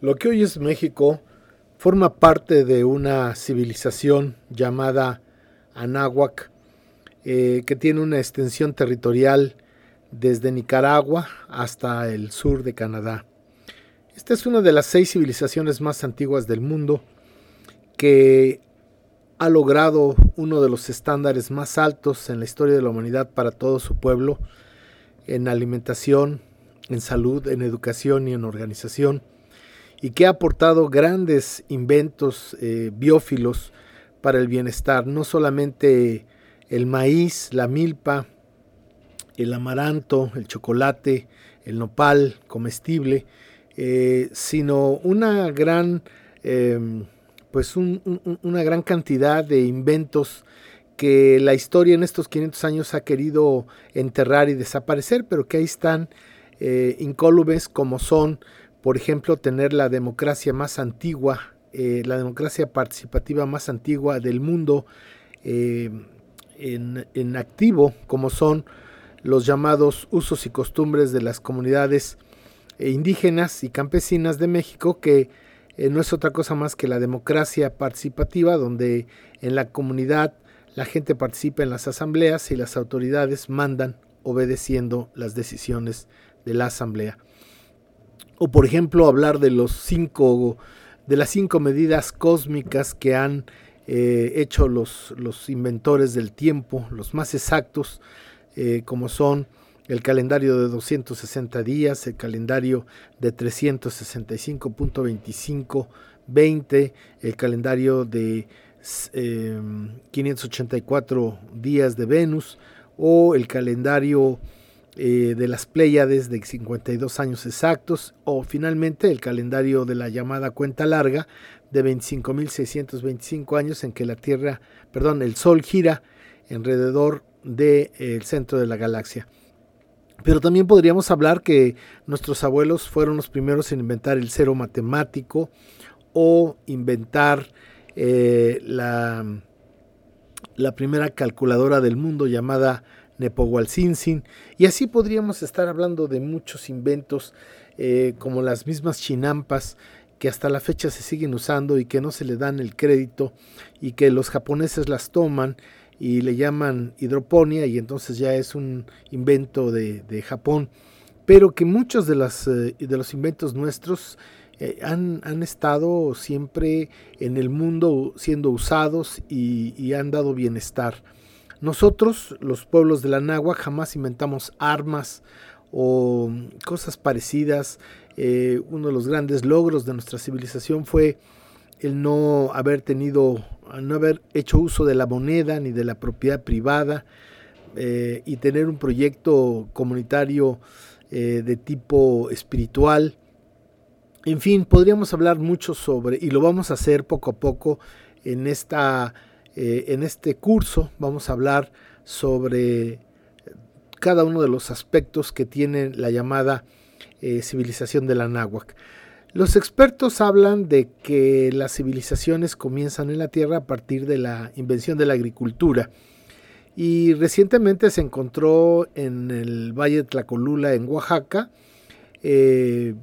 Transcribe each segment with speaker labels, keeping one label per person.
Speaker 1: Lo que hoy es México forma parte de una civilización llamada Anáhuac, eh, que tiene una extensión territorial desde Nicaragua hasta el sur de Canadá. Esta es una de las seis civilizaciones más antiguas del mundo que ha logrado uno de los estándares más altos en la historia de la humanidad para todo su pueblo, en alimentación, en salud, en educación y en organización y que ha aportado grandes inventos eh, biófilos para el bienestar, no solamente el maíz, la milpa, el amaranto, el chocolate, el nopal comestible, eh, sino una gran, em, pues una gran cantidad de inventos que la historia en estos 500 años ha querido enterrar y desaparecer, pero que ahí están eh, incólumes como son por ejemplo, tener la democracia más antigua, eh, la democracia participativa más antigua del mundo eh, en, activo, como son los llamados usos y costumbres de las comunidades eh, indígenas y campesinas de México, que no es otra cosa más que la democracia participativa, donde en la comunidad la gente participa en las asambleas y las autoridades mandan obedeciendo las decisiones de la asamblea o por ejemplo hablar de los cinco de las cinco medidas cósmicas que han eh, hecho los, los, inventores del tiempo, los más exactos, eh, como son el calendario de 260 días, el calendario de 365.25, 20, el calendario de 584 eh, días de Venus o el calendario eh, de las Pléyades de 52 años exactos o finalmente el calendario de la llamada cuenta larga de 25.625 años en que la Tierra, perdón, el Sol gira alrededor del eh, centro de la galaxia. Pero también podríamos hablar que nuestros abuelos fueron los primeros en inventar el cero matemático o inventar eh, la, la primera calculadora del mundo llamada Nepohualcinsin, y así podríamos estar hablando de muchos inventos eh, como las mismas chinampas que hasta la fecha se siguen usando y que no se le dan el crédito y que los japoneses las toman y le llaman hidroponía y entonces ya es un invento de, Japón, pero que muchos de, las, eh, de los inventos nuestros eh, han, han, estado siempre en el mundo siendo usados y han dado bienestar. Nosotros, los pueblos de la Nahua, jamás inventamos armas o cosas parecidas. Eh, uno de los grandes logros de nuestra civilización fue el no haber tenido, no haber hecho uso de la moneda ni de la propiedad privada eh, y tener un proyecto comunitario eh, de tipo espiritual. En fin, podríamos hablar mucho sobre, y lo vamos a hacer poco a poco en esta eh, en este curso vamos a hablar sobre cada uno de los aspectos que tiene la llamada eh, civilización de la náhuac. Los expertos hablan de que las civilizaciones comienzan en la Tierra a partir de la invención de la agricultura. Y recientemente se encontró en el Valle de Tlacolula, en Oaxaca, eh,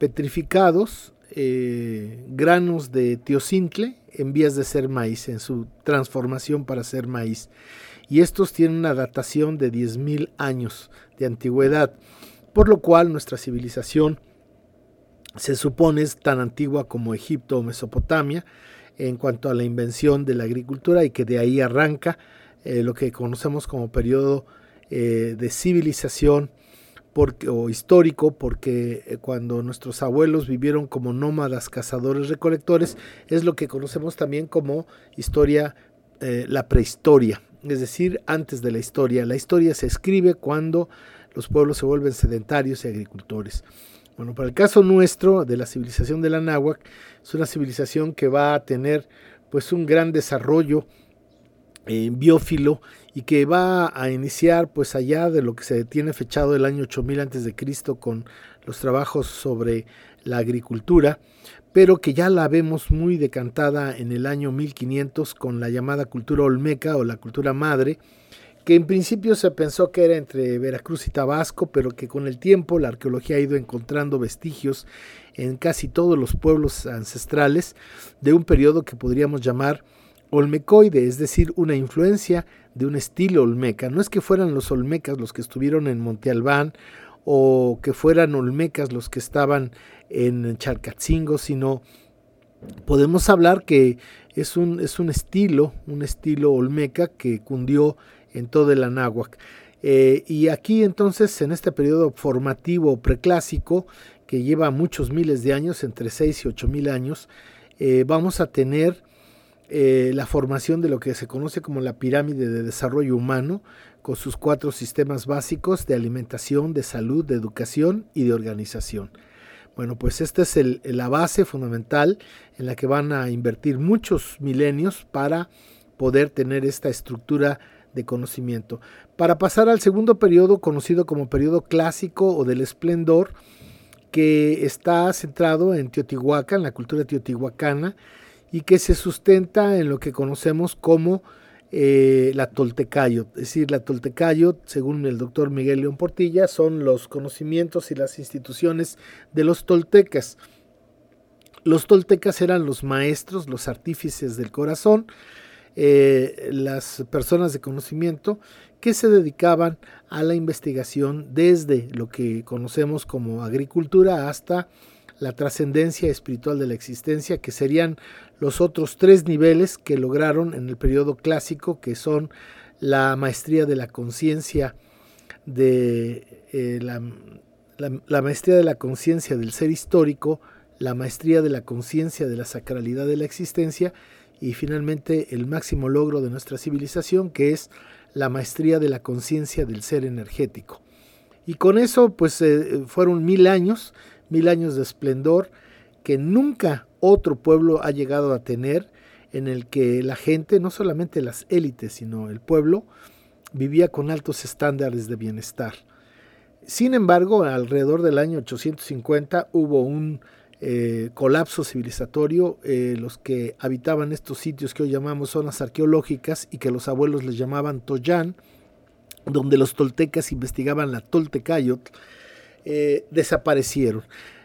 Speaker 1: petrificados granos de tiocintle en vías de ser maíz, en su transformación para ser maíz. Y estos tienen una datación de 10.000 años de antigüedad, por lo cual nuestra civilización se supone es tan antigua como Egipto o Mesopotamia en cuanto a la invención de la agricultura y que de ahí arranca eh, lo que conocemos como periodo eh, de civilización o histórico, porque eh, cuando nuestros abuelos vivieron como nómadas, cazadores, recolectores, es lo que conocemos también como historia, eh, la prehistoria, es decir, antes de la historia. La historia se escribe cuando los pueblos se vuelven sedentarios y agricultores. Bueno, para el caso nuestro de la civilización de la es una civilización que va a tener pues un gran desarrollo eh, biófilo y que va a iniciar pues allá de lo que se tiene fechado el año 8000 antes de Cristo con los trabajos sobre la agricultura, pero que ya la vemos muy decantada en el año 1500 con la llamada cultura olmeca o la cultura madre, que en principio se pensó que era entre Veracruz y Tabasco, pero que con el tiempo la arqueología ha ido encontrando vestigios en casi todos los pueblos ancestrales de un periodo que podríamos llamar olmecoide, es decir, una influencia de un estilo olmeca. No es que fueran los olmecas los que estuvieron en Monte Albán o que fueran olmecas los que estaban en Chalcatzingo, sino podemos hablar que es un, es un estilo, un estilo olmeca que cundió en todo el Anáhuac. Eh, y aquí entonces, en este periodo formativo preclásico, que lleva muchos miles de años, entre 6 y 8 mil años, eh, vamos a tener eh, la formación de lo que se conoce como la pirámide de desarrollo humano, con sus cuatro sistemas básicos de alimentación, de salud, de educación y de organización. Bueno, pues esta es la base fundamental en la que van a invertir muchos milenios para poder tener esta estructura de conocimiento. Para pasar al segundo periodo, conocido como periodo clásico o del esplendor, que está centrado en Teotihuacán, la cultura teotihuacana, y que se sustenta en lo que conocemos como eh, la Toltecayot. Es decir, la Toltecayot, según el doctor Miguel León Portilla, son los conocimientos y las instituciones de los toltecas. Los toltecas eran los maestros, los artífices del corazón, eh, las personas de conocimiento que se dedicaban a la investigación desde lo que conocemos como agricultura hasta la trascendencia espiritual de la existencia, que serían los otros tres niveles que lograron en el periodo clásico, que son la maestría de la conciencia de eh, la maestría de la conciencia del ser histórico, la maestría de la conciencia de la sacralidad de la existencia y finalmente el máximo logro de nuestra civilización, que es la maestría de la conciencia del ser energético. Y con eso, pues eh, fueron mil años, mil años de esplendor que nunca otro pueblo ha llegado a tener, en el que la gente, no solamente las élites, sino el pueblo, vivía con altos estándares de bienestar. Sin embargo, alrededor del año 850 hubo un eh, colapso civilizatorio, eh, los que habitaban estos sitios que hoy llamamos zonas arqueológicas y que los abuelos les llamaban Toyán, donde los toltecas investigaban la Toltecayot, eh, desaparecieron.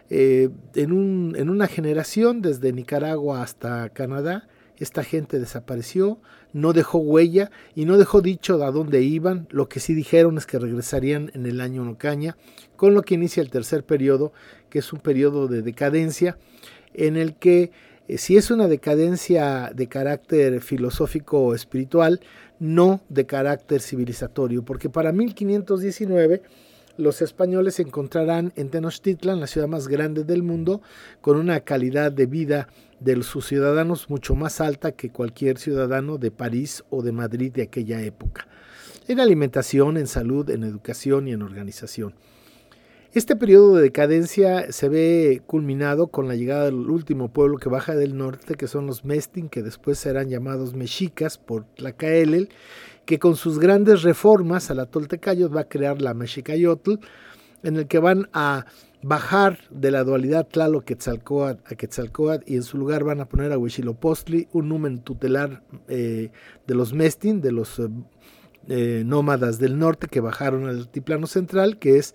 Speaker 1: en, un, en una generación, desde Nicaragua hasta Canadá, esta gente desapareció, no dejó huella y no dejó dicho a dónde iban. Lo que sí dijeron es que regresarían en el año Nocaña, con lo que inicia el tercer periodo, que es un periodo de decadencia, en el que eh, si es una decadencia de carácter filosófico o espiritual, no de carácter civilizatorio, porque para 1519 los españoles encontrarán en Tenochtitlan, la ciudad más grande del mundo, con una calidad de vida de sus ciudadanos mucho más alta que cualquier ciudadano de París o de Madrid de aquella época, en alimentación, en salud, en educación y en organización. Este periodo de decadencia se ve culminado con la llegada del último pueblo que baja del norte, que son los Mestin, que después serán llamados mexicas por Tlacaelel, que con sus grandes reformas a la Toltecayot va a crear la Mexicayotl, en el que van a bajar de la dualidad Tlaloc-Quetzalcoatl a Quetzalcoatl y en su lugar van a poner a Huichilopostli, un numen tutelar eh, de los Mestin, de los eh, eh, nómadas del norte que bajaron al altiplano central, que es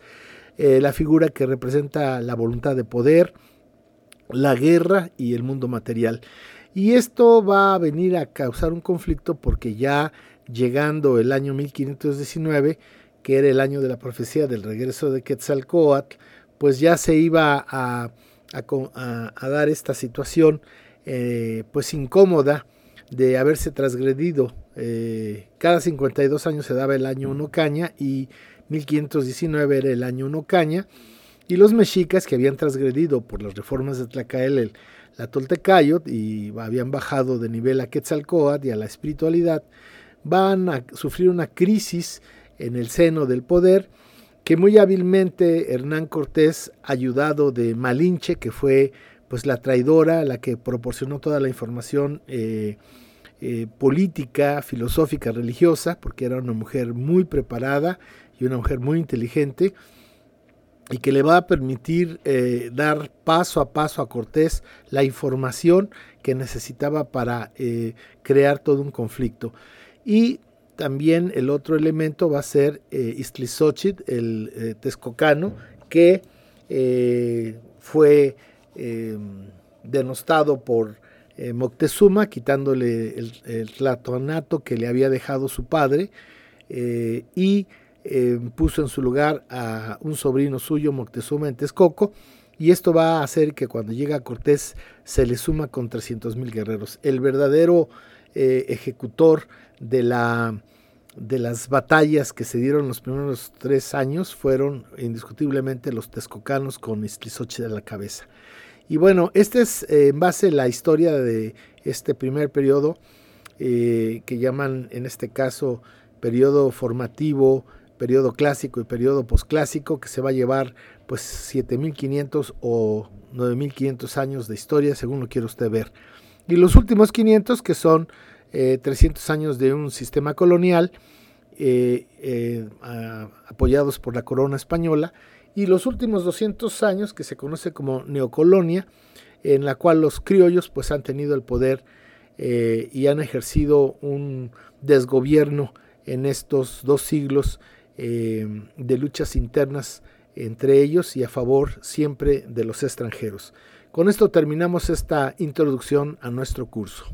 Speaker 1: la figura que representa la voluntad de poder, la guerra y el mundo material. Y esto va a venir a causar un conflicto porque ya llegando el año 1519, que era el año de la profecía del regreso de Quetzalcoatl, pues ya se iba a, dar esta situación eh, pues incómoda de haberse transgredido. Eh, cada 52 años se daba el año uno caña y 1519 era el año uno caña. Y los mexicas que habían transgredido por las reformas de Tlacael la Toltecayot y habían bajado de nivel a Quetzalcoatl y a la espiritualidad, van a sufrir una crisis en el seno del poder que muy hábilmente Hernán Cortés, ayudado de Malinche, que fue pues la traidora, la que proporcionó toda la información eh, eh, política, filosófica, religiosa, porque era una mujer muy preparada y una mujer muy inteligente, y que le va a permitir eh, dar paso a paso a Cortés la información que necesitaba para crear todo un conflicto. Y también el otro elemento va a ser eh, el eh, texcocano, que eh, fue em, denostado por eh, Moctezuma, quitándole el, el tlatoanato que le había dejado su padre, y em, puso en su lugar a un sobrino suyo, Moctezuma en Texcoco, y esto va a hacer que cuando llega Cortés se le suma con 300 mil guerreros. El verdadero ejecutor de la de las batallas que se dieron los primeros tres años fueron indiscutiblemente los texcocanos con Istlizoche de la cabeza. Y bueno, esta es eh, en base a la historia de este primer periodo, eh, que llaman en este caso periodo formativo, periodo clásico y periodo posclásico, que se va a llevar pues 7500 o 9500 años de historia, según lo quiera usted ver. Y los últimos 500 que son 300 eh, años de un sistema colonial eh, eh, apoyados por la corona española y los últimos 200 años que se conoce como neocolonia en la cual los criollos pues han tenido el poder y han ejercido un desgobierno en estos dos siglos de luchas internas entre ellos y a favor siempre de los extranjeros. Con esto terminamos esta introducción a nuestro curso.